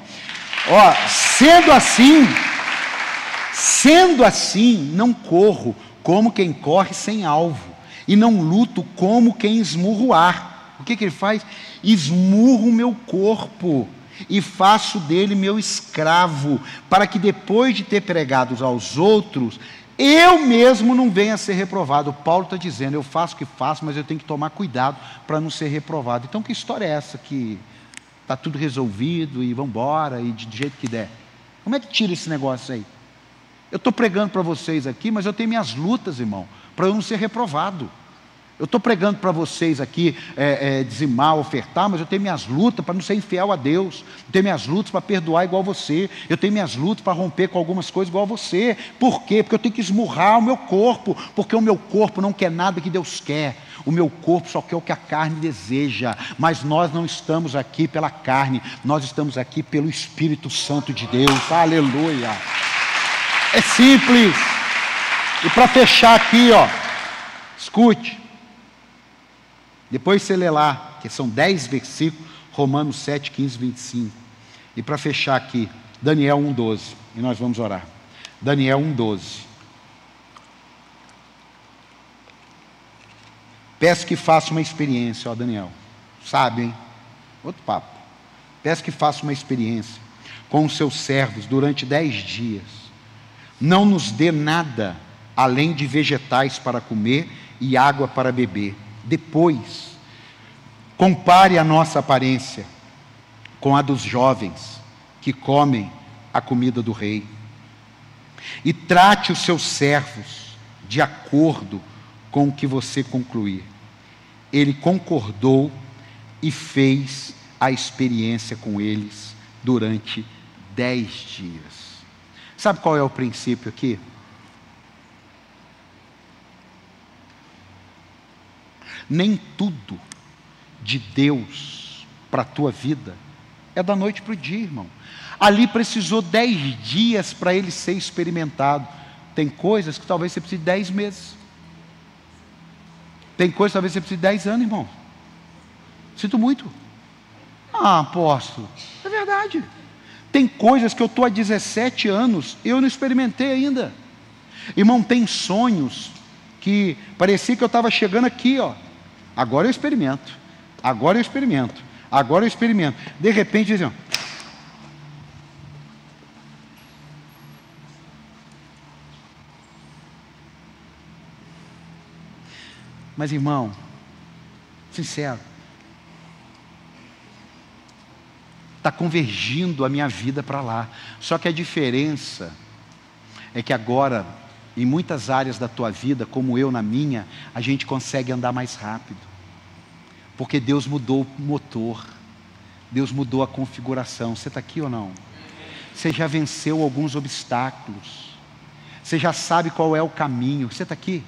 Ó, sendo assim, sendo assim, não corro como quem corre sem alvo, e não luto como quem esmurra o ar. O que, que ele faz? Esmurro o meu corpo e faço dele meu escravo, para que depois de ter pregado aos outros, eu mesmo não venha a ser reprovado. Paulo está dizendo: eu faço o que faço, mas eu tenho que tomar cuidado para não ser reprovado. Então, que história é essa que está tudo resolvido e vamos embora e de, jeito que der. Como é que tira esse negócio aí? Eu estou pregando para vocês aqui, mas eu tenho minhas lutas, irmão, para eu não ser reprovado. Eu estou pregando para vocês aqui é, é, dizimar, ofertar, mas eu tenho minhas lutas para não ser infiel a Deus. Eu tenho minhas lutas para perdoar igual você. Eu tenho minhas lutas para romper com algumas coisas igual você. Por quê? Porque eu tenho que esmurrar o meu corpo. Porque o meu corpo não quer nada que Deus quer. O meu corpo só quer o que a carne deseja. Mas nós não estamos aqui pela carne. Nós estamos aqui pelo Espírito Santo de Deus. Aleluia. É simples. E para fechar aqui, ó, escute. Depois você lê lá, que são 10 versículos, Romanos 7, 15, 25. E para fechar aqui, Daniel 1, 12. E nós vamos orar. Daniel 1, 12. Peço que faça uma experiência, ó Daniel. Sabe, hein? Outro papo. Peço que faça uma experiência com os seus servos durante dez dias. Não nos dê nada além de vegetais para comer e água para beber depois. Compare a nossa aparência com a dos jovens que comem a comida do rei. E trate os seus servos de acordo com o que você concluir. Ele concordou e fez a experiência com eles durante dez dias. Sabe qual é o princípio aqui? Nem tudo de Deus para a tua vida é da noite para o dia, irmão. Ali precisou dez dias para ele ser experimentado. Tem coisas que talvez você precise de dez meses. Tem coisas que talvez você precise de dez anos, irmão. Sinto muito. Ah, apóstolo, é verdade. Tem coisas que eu estou há 17 anos, eu não experimentei ainda. Irmão, tem sonhos que parecia que eu estava chegando aqui, ó. Agora eu experimento. Agora eu experimento. Agora eu experimento. De repente dizem, Mas irmão, sincero, está convergindo a minha vida para lá. Só que a diferença é que agora, em muitas áreas da tua vida, como eu na minha, a gente consegue andar mais rápido. Porque Deus mudou o motor, Deus mudou a configuração. Você está aqui ou não? Você já venceu alguns obstáculos, você já sabe qual é o caminho. Você está aqui?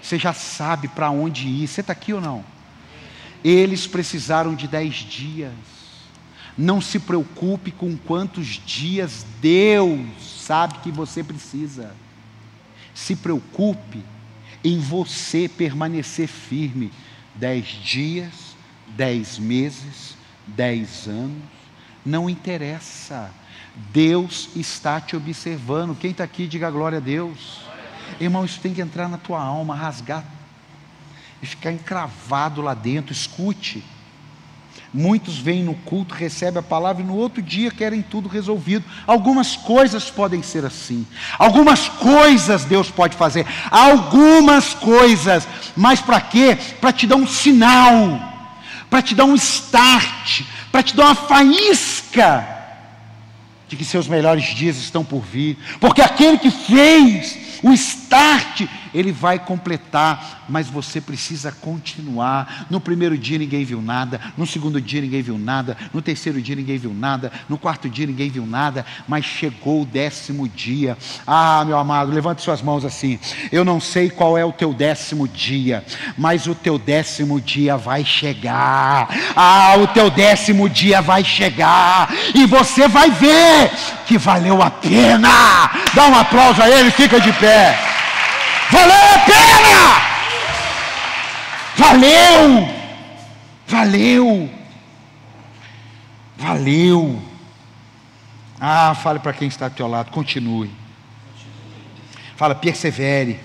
Você já sabe para onde ir. Você está aqui ou não? Eles precisaram de dez dias. Não se preocupe com quantos dias Deus sabe que você precisa. Se preocupe em você permanecer firme dez dias, dez meses, dez anos, não interessa. Deus está te observando. Quem está aqui, diga glória a Deus. Irmão, isso tem que entrar na tua alma, rasgar e ficar encravado lá dentro. Escute. Muitos vêm no culto, recebem a palavra e no outro dia querem tudo resolvido. Algumas coisas podem ser assim. Algumas coisas Deus pode fazer. Algumas coisas. Mas para quê? Para te dar um sinal. Para te dar um start. Para te dar uma faísca de que seus melhores dias estão por vir. Porque aquele que fez o start ele vai completar, mas você precisa continuar. No primeiro dia ninguém viu nada, no segundo dia ninguém viu nada, no terceiro dia ninguém viu nada, no quarto dia ninguém viu nada, mas chegou o décimo dia. Ah, meu amado, levante suas mãos assim. Eu não sei qual é o teu décimo dia, mas o teu décimo dia vai chegar. Ah, o teu décimo dia vai chegar, e você vai ver que valeu a pena. Dá um aplauso a ele, fica de pé. Valeu a pena! Valeu! Valeu! Valeu! Ah, fale para quem está ao teu lado, continue. Fala, persevere.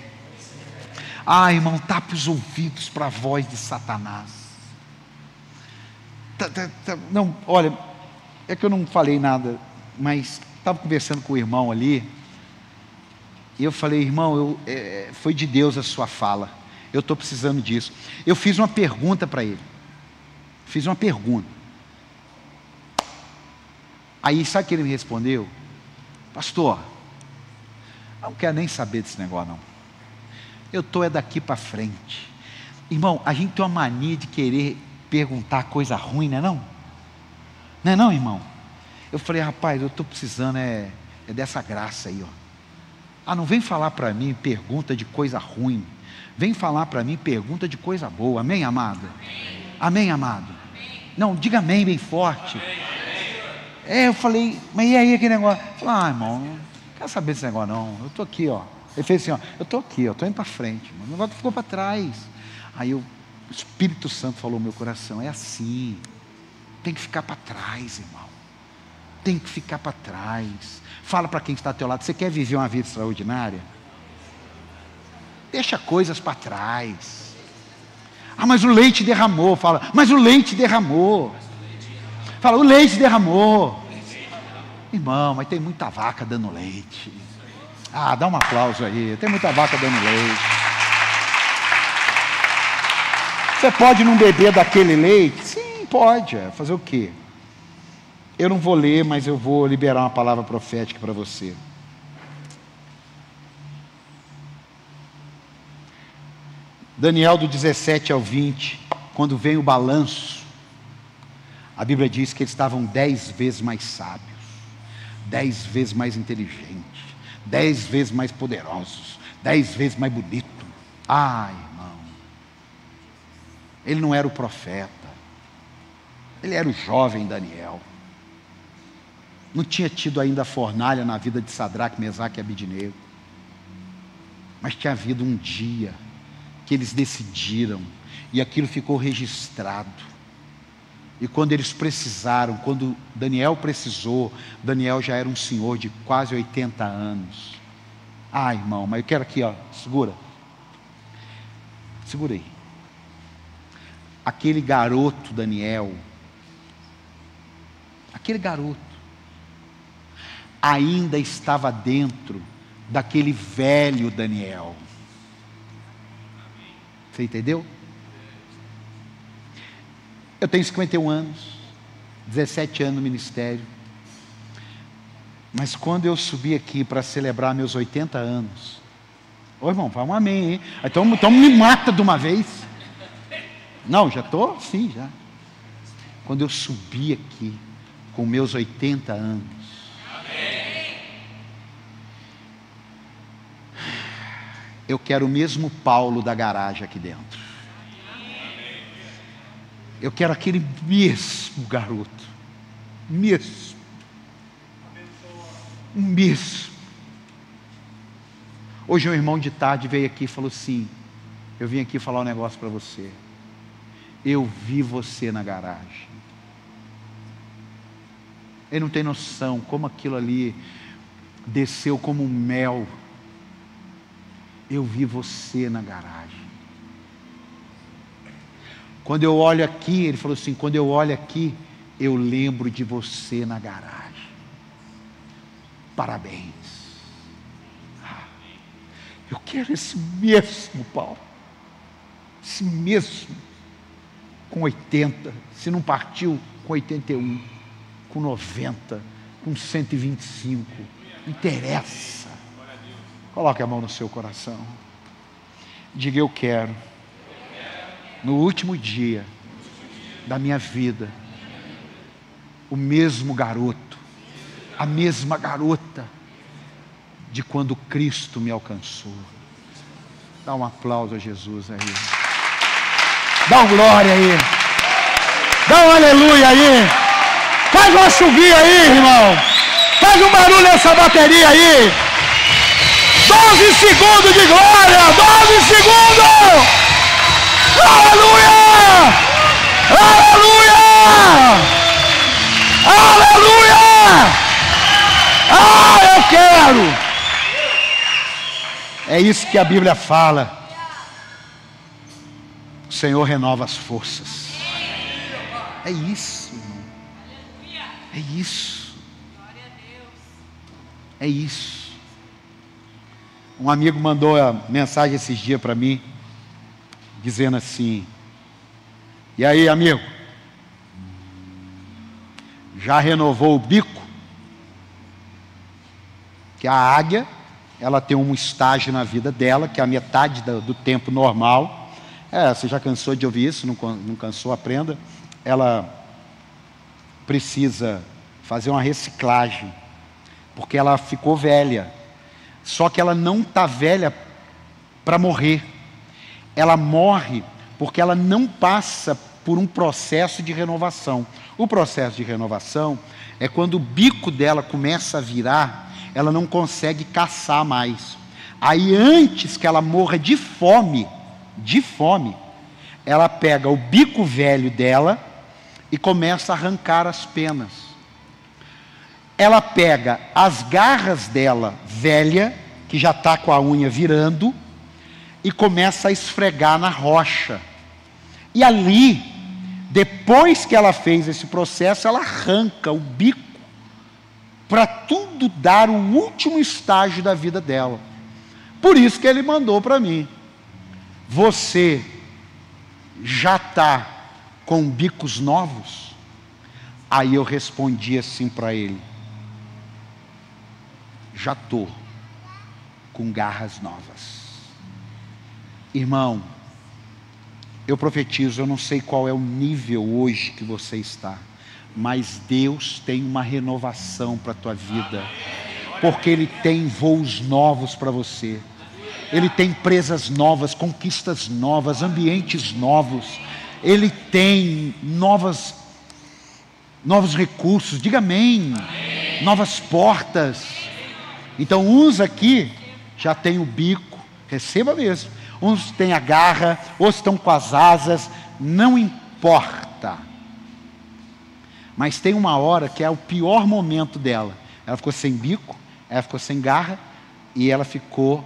Ah, irmão, tape os ouvidos para a voz de Satanás. Tá, tá, tá, não, olha, é que eu não falei nada mas estava conversando com o irmão ali, e eu falei, irmão, eu, é, foi de Deus a sua fala, eu estou precisando disso. Eu fiz uma pergunta para ele, fiz uma pergunta. Aí sabe o que ele me respondeu? Pastor, não quero nem saber desse negócio não. Eu estou é daqui para frente. Irmão, a gente tem uma mania de querer perguntar coisa ruim, não é não? Não é não, irmão? Eu falei, rapaz, eu estou precisando é, é dessa graça aí, ó. Ah, não vem falar para mim pergunta de coisa ruim. Vem falar para mim pergunta de coisa boa. Amém, amado? Amém, amém amado? Amém. Não, diga amém bem forte. Amém. É, eu falei, mas e aí aquele negócio? Falei, ah, irmão, não quero saber desse negócio não. Eu estou aqui, ó. Ele fez assim, ó, eu estou aqui, eu estou indo para frente. Mas o negócio ficou para trás. Aí o Espírito Santo falou no meu coração, é assim. Tem que ficar para trás, irmão. Tem que ficar para trás. Fala para quem está ao teu lado, você quer viver uma vida extraordinária? Deixa coisas para trás. Ah, mas o leite derramou. Fala, mas o leite derramou. Fala, o leite derramou. Irmão, mas tem muita vaca dando leite. Ah, dá um aplauso aí. Tem muita vaca dando leite. Você pode não beber daquele leite? Sim, pode. É. Fazer o quê? Eu não vou ler, mas eu vou liberar uma palavra profética para você. Daniel do 17 ao 20, quando vem o balanço, a Bíblia diz que eles estavam dez vezes mais sábios, dez vezes mais inteligentes, dez vezes mais poderosos, dez vezes mais bonito. Ah, irmão, ele não era o profeta, ele era o jovem Daniel. Não tinha tido ainda a fornalha na vida de Sadraque, Mesaque e Abidinego. Mas tinha havido um dia que eles decidiram e aquilo ficou registrado. E quando eles precisaram, quando Daniel precisou, Daniel já era um senhor de quase 80 anos. Ah, irmão, mas eu quero aqui, ó, segura. Segura aí. Aquele garoto Daniel, aquele garoto, ainda estava dentro daquele velho Daniel. Você entendeu? Eu tenho 51 anos, 17 anos no ministério. Mas quando eu subi aqui para celebrar meus 80 anos, ô irmão, fala um amém, hein? Então, então me mata de uma vez. Não, já estou? Sim, já. Quando eu subi aqui, com meus 80 anos, eu quero o mesmo Paulo da garagem aqui dentro. Eu quero aquele mesmo garoto. Mesmo. O mesmo. Hoje um irmão de tarde veio aqui e falou assim: Eu vim aqui falar um negócio para você. Eu vi você na garagem. Ele não tem noção como aquilo ali desceu como um mel eu vi você na garagem. Quando eu olho aqui, ele falou assim: quando eu olho aqui, eu lembro de você na garagem. Parabéns. Ah, eu quero esse mesmo Paulo. Esse mesmo. Com 80. Se não partiu, com 81. Com 90. Com 125. Não interessa Coloque a mão no seu coração. Diga eu quero. No último dia da minha vida, o mesmo garoto, a mesma garota de quando Cristo me alcançou. Dá um aplauso a Jesus aí. Dá um glória aí. Dá um aleluia aí. Faz uma chuvinha aí, irmão. Faz um barulho nessa bateria aí. 12 segundos de glória! 12 segundos! Aleluia! Aleluia! Aleluia! Ah, eu quero! É isso que a Bíblia fala. O Senhor renova as forças. É isso, irmão. É isso. É isso. Um amigo mandou a mensagem esses dias para mim, dizendo assim: E aí, amigo? Já renovou o bico? Que a águia, ela tem um estágio na vida dela, que é a metade do, tempo normal, É, você já cansou de ouvir isso, não, não cansou, aprenda. Ela precisa fazer uma reciclagem, porque ela ficou velha. Só que ela não está velha para morrer. Ela morre porque ela não passa por um processo de renovação. O processo de renovação é quando o bico dela começa a virar, ela não consegue caçar mais. Aí antes que ela morra de fome, de fome, ela pega o bico velho dela e começa a arrancar as penas. Ela pega as garras dela velha, que já está com a unha virando, e começa a esfregar na rocha. E ali, depois que ela fez esse processo, ela arranca o bico para tudo dar o último estágio da vida dela. Por isso que ele mandou para mim. Você já está com bicos novos? Aí eu respondi assim para ele: Já estou com garras novas. Irmão, eu profetizo, eu não sei qual é o nível hoje que você está, mas Deus tem uma renovação para a tua vida, porque Ele tem voos novos para você. Ele tem presas novas, conquistas novas, ambientes novos. Ele tem novas novos recursos. Diga amém. amém. Novas portas. Então uns aqui já tem o bico, receba mesmo. Uns têm a garra, outros estão com as asas, não importa. Mas tem uma hora que é o pior momento dela. Ela ficou sem bico, ela ficou sem garra e ela ficou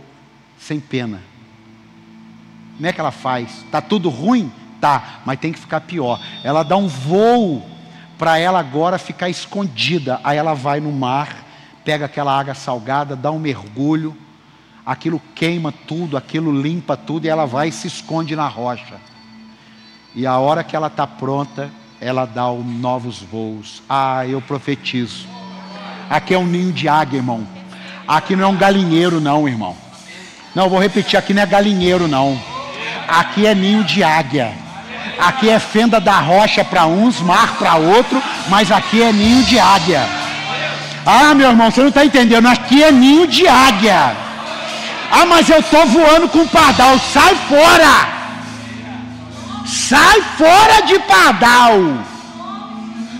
sem pena. Como é que ela faz? Tá tudo ruim? Tá, mas tem que ficar pior. Ela dá um voo para ela agora ficar escondida. Aí ela vai no mar, pega aquela água salgada, dá um mergulho, aquilo queima tudo, aquilo limpa tudo e ela vai e se esconde na rocha. E a hora que ela está pronta, ela dá um novos voos. Ah, eu profetizo. Aqui é um ninho de águia, irmão. Aqui não é um galinheiro, não, irmão. Não, vou repetir, aqui não é galinheiro, não. Aqui é ninho de águia. Aqui é fenda da rocha para uns, mar para outro, mas aqui é ninho de águia. Ah, meu irmão, você não está entendendo. Aqui é ninho de águia. Ah, mas eu estou voando com pardal. Sai fora! Sai fora de pardal!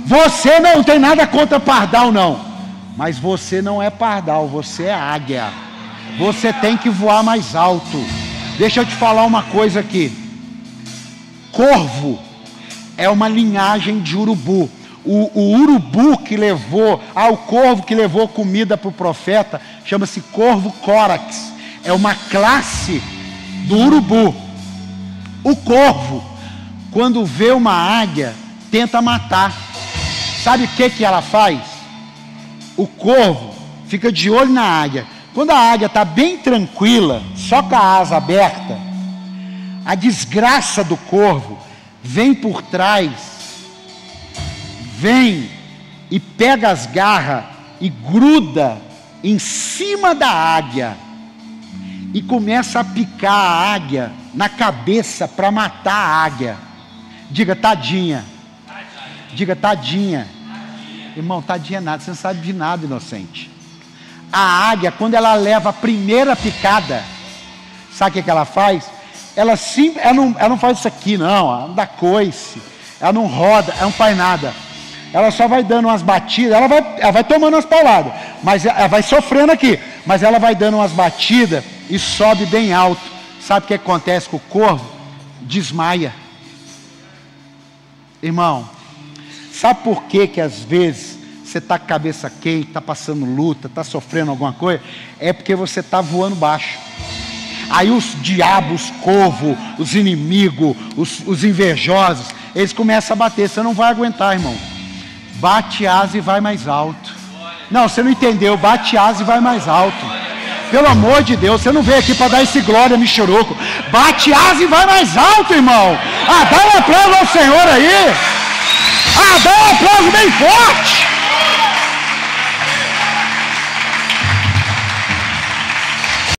Você não tem nada contra pardal, não. Mas você não é pardal, você é águia. Você tem que voar mais alto. Deixa eu te falar uma coisa aqui. Corvo é uma linhagem de urubu. O, o urubu que levou, ah, o corvo que levou comida para o profeta, chama-se corvo córax. É uma classe do urubu. O corvo, quando vê uma águia, tenta matar. Sabe o que, que ela faz? O corvo fica de olho na águia quando a águia está bem tranquila, só com a asa aberta, a desgraça do corvo vem por trás, vem e pega as garras e gruda em cima da águia e começa a picar a águia na cabeça para matar a águia. Diga tadinha. Diga tadinha. Irmão, tadinha nada, você não sabe de nada, inocente. A águia, quando ela leva a primeira picada, sabe o que, ela faz? Ela, sim, ela, não, ela não faz isso aqui, não, ela não dá coice, ela não roda, ela não faz nada. Ela só vai dando umas batidas, ela vai, ela vai tomando umas pauladas, mas ela vai sofrendo aqui, mas ela vai dando umas batidas e sobe bem alto. Sabe o que acontece com o corvo? Desmaia. Irmão, sabe por que que às vezes você está com a cabeça quente, está passando luta, está sofrendo alguma coisa, é porque você está voando baixo. Aí os diabos, corvo, os inimigos, os, os invejosos, eles começam a bater. Você não vai aguentar, irmão. Bate asa e vai mais alto. Não, você não entendeu. Bate asa e vai mais alto. Pelo amor de Deus, você não veio aqui para dar esse glória, Michuruco. Bate asa e vai mais alto, irmão. Ah, dá um aplauso ao Senhor aí. Ah, dá um aplauso bem forte.